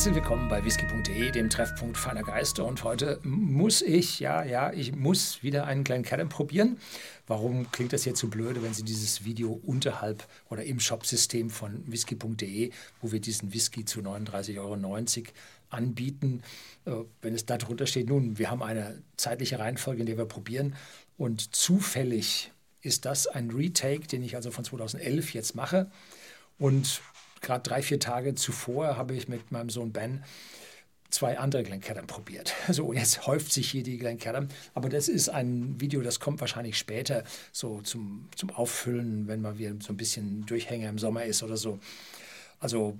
Herzlich willkommen bei whisky.de, dem Treffpunkt feiner Geister. Und heute muss ich, ja, ja, ich muss wieder einen kleinen Cadam probieren. Warum klingt das jetzt so blöde, wenn Sie dieses Video unterhalb oder im Shopsystem von whisky.de, wo wir diesen Whisky zu 39,90 Euro anbieten, äh, wenn es da drunter steht, nun, wir haben eine zeitliche Reihenfolge, in der wir probieren. Und zufällig ist das ein Retake, den ich also von 2011 jetzt mache. Und gerade drei, vier Tage zuvor habe ich mit meinem Sohn Ben zwei andere Glencairn probiert. So, jetzt häuft sich hier die Glencairn. Aber das ist ein Video, das kommt wahrscheinlich später so zum, zum Auffüllen, wenn mal wieder so ein bisschen Durchhänger im Sommer ist oder so. Also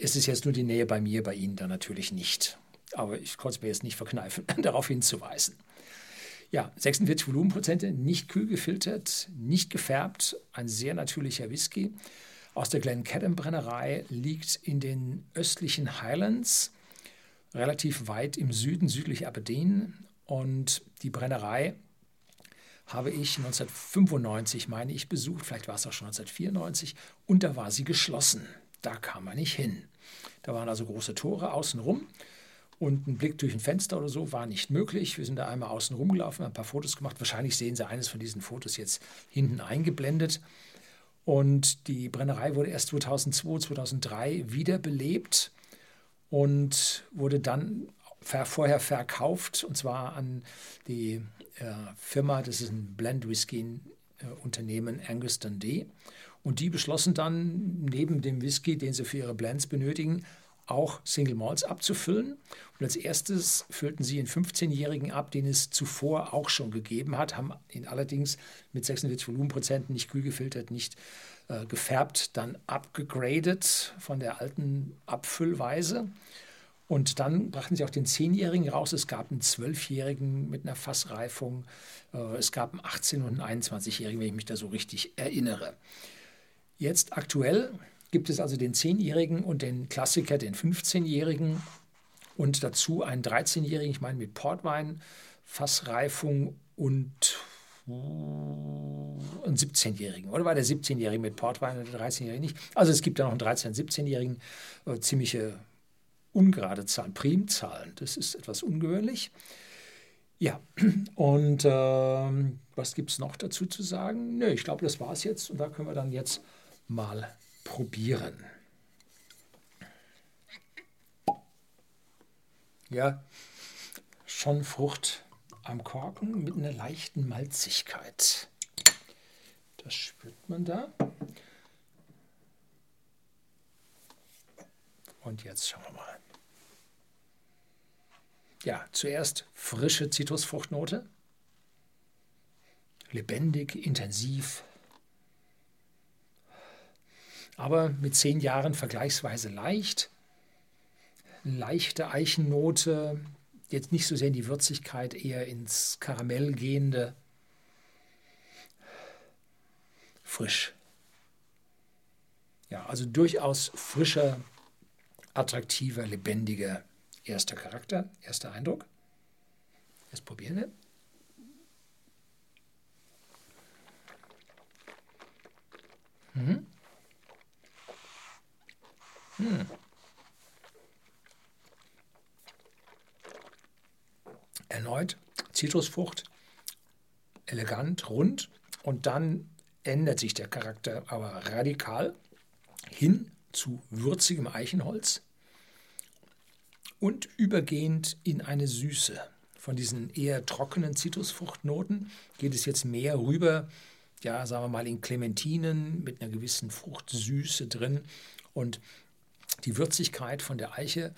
es ist jetzt nur die Nähe bei mir, bei Ihnen dann natürlich nicht. Aber ich konnte es mir jetzt nicht verkneifen, darauf hinzuweisen. Ja, 46 Volumenprozente, nicht kühl gefiltert, nicht gefärbt, ein sehr natürlicher Whisky aus der Glencairn-Brennerei liegt in den östlichen Highlands, relativ weit im Süden, südlich Aberdeen. Und die Brennerei habe ich 1995, meine ich, besucht, vielleicht war es auch schon 1994, und da war sie geschlossen. Da kam man nicht hin. Da waren also große Tore außenrum und ein Blick durch ein Fenster oder so war nicht möglich. Wir sind da einmal außen rumgelaufen, ein paar Fotos gemacht. Wahrscheinlich sehen Sie eines von diesen Fotos jetzt hinten eingeblendet. Und die Brennerei wurde erst 2002, 2003 wiederbelebt und wurde dann vorher verkauft, und zwar an die äh, Firma, das ist ein Blend Whisky äh, Unternehmen Angus Dundee. Und die beschlossen dann, neben dem Whisky, den sie für ihre Blends benötigen, auch Single Malts abzufüllen. Und als erstes füllten sie einen 15-Jährigen ab, den es zuvor auch schon gegeben hat, haben ihn allerdings mit 46 Volumenprozenten nicht kühl gefiltert, nicht äh, gefärbt, dann abgegradet von der alten Abfüllweise. Und dann brachten sie auch den 10-Jährigen raus. Es gab einen 12-Jährigen mit einer Fassreifung. Äh, es gab einen 18- und einen 21-Jährigen, wenn ich mich da so richtig erinnere. Jetzt aktuell gibt es also den 10-Jährigen und den Klassiker, den 15-Jährigen und dazu einen 13-Jährigen, ich meine mit Portwein, Fassreifung und einen 17-Jährigen. Oder war der 17-Jährige mit Portwein und der 13-Jährige nicht? Also es gibt da noch einen 13-, und 17-Jährigen, äh, ziemliche ungerade Zahlen, Primzahlen. Das ist etwas ungewöhnlich. Ja, und äh, was gibt es noch dazu zu sagen? Nö, ich glaube, das war es jetzt und da können wir dann jetzt mal probieren. Ja, schon Frucht am Korken mit einer leichten Malzigkeit. Das spürt man da. Und jetzt schauen wir mal. Ja, zuerst frische Zitrusfruchtnote. Lebendig, intensiv, aber mit zehn Jahren vergleichsweise leicht. Leichte Eichennote, jetzt nicht so sehr in die Würzigkeit, eher ins Karamell gehende. Frisch. Ja, also durchaus frischer, attraktiver, lebendiger erster Charakter, erster Eindruck. Jetzt probieren wir. Mhm. Hm. Erneut Zitrusfrucht, elegant, rund und dann ändert sich der Charakter aber radikal hin zu würzigem Eichenholz und übergehend in eine Süße. Von diesen eher trockenen Zitrusfruchtnoten geht es jetzt mehr rüber, ja, sagen wir mal in Clementinen mit einer gewissen Fruchtsüße drin und die Würzigkeit von der Eiche,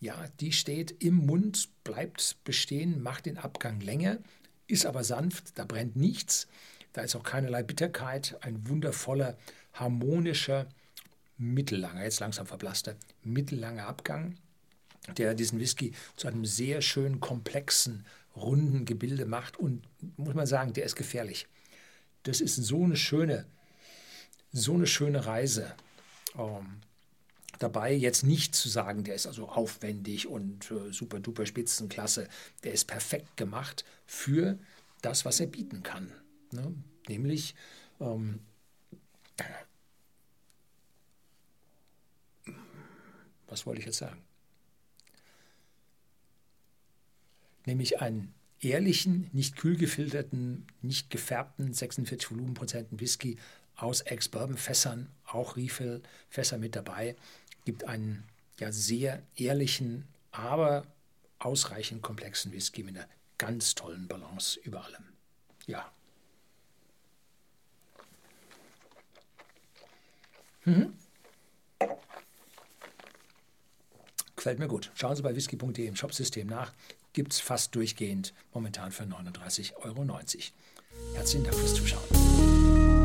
ja, die steht im Mund, bleibt bestehen, macht den Abgang länger, ist aber sanft, da brennt nichts, da ist auch keinerlei Bitterkeit, ein wundervoller, harmonischer, mittellanger, jetzt langsam verblasster, mittellanger Abgang, der diesen Whisky zu einem sehr schön komplexen, runden Gebilde macht und muss man sagen, der ist gefährlich. Das ist so eine schöne, so eine schöne Reise. Ähm, dabei, jetzt nicht zu sagen, der ist also aufwendig und äh, super duper Spitzenklasse. Der ist perfekt gemacht für das, was er bieten kann. Ne? Nämlich ähm, was wollte ich jetzt sagen? nämlich einen ehrlichen, nicht kühl gefilterten, nicht gefärbten 46 Volumenprozenten Whisky aus Ex-Bourbon-Fässern, auch Refill-Fässer mit dabei, gibt einen ja, sehr ehrlichen, aber ausreichend komplexen Whisky mit einer ganz tollen Balance über allem. Ja. Mhm. Gefällt mir gut. Schauen Sie bei whisky.de im Shopsystem nach. Gibt es fast durchgehend momentan für 39,90 Euro. Herzlichen Dank fürs Zuschauen.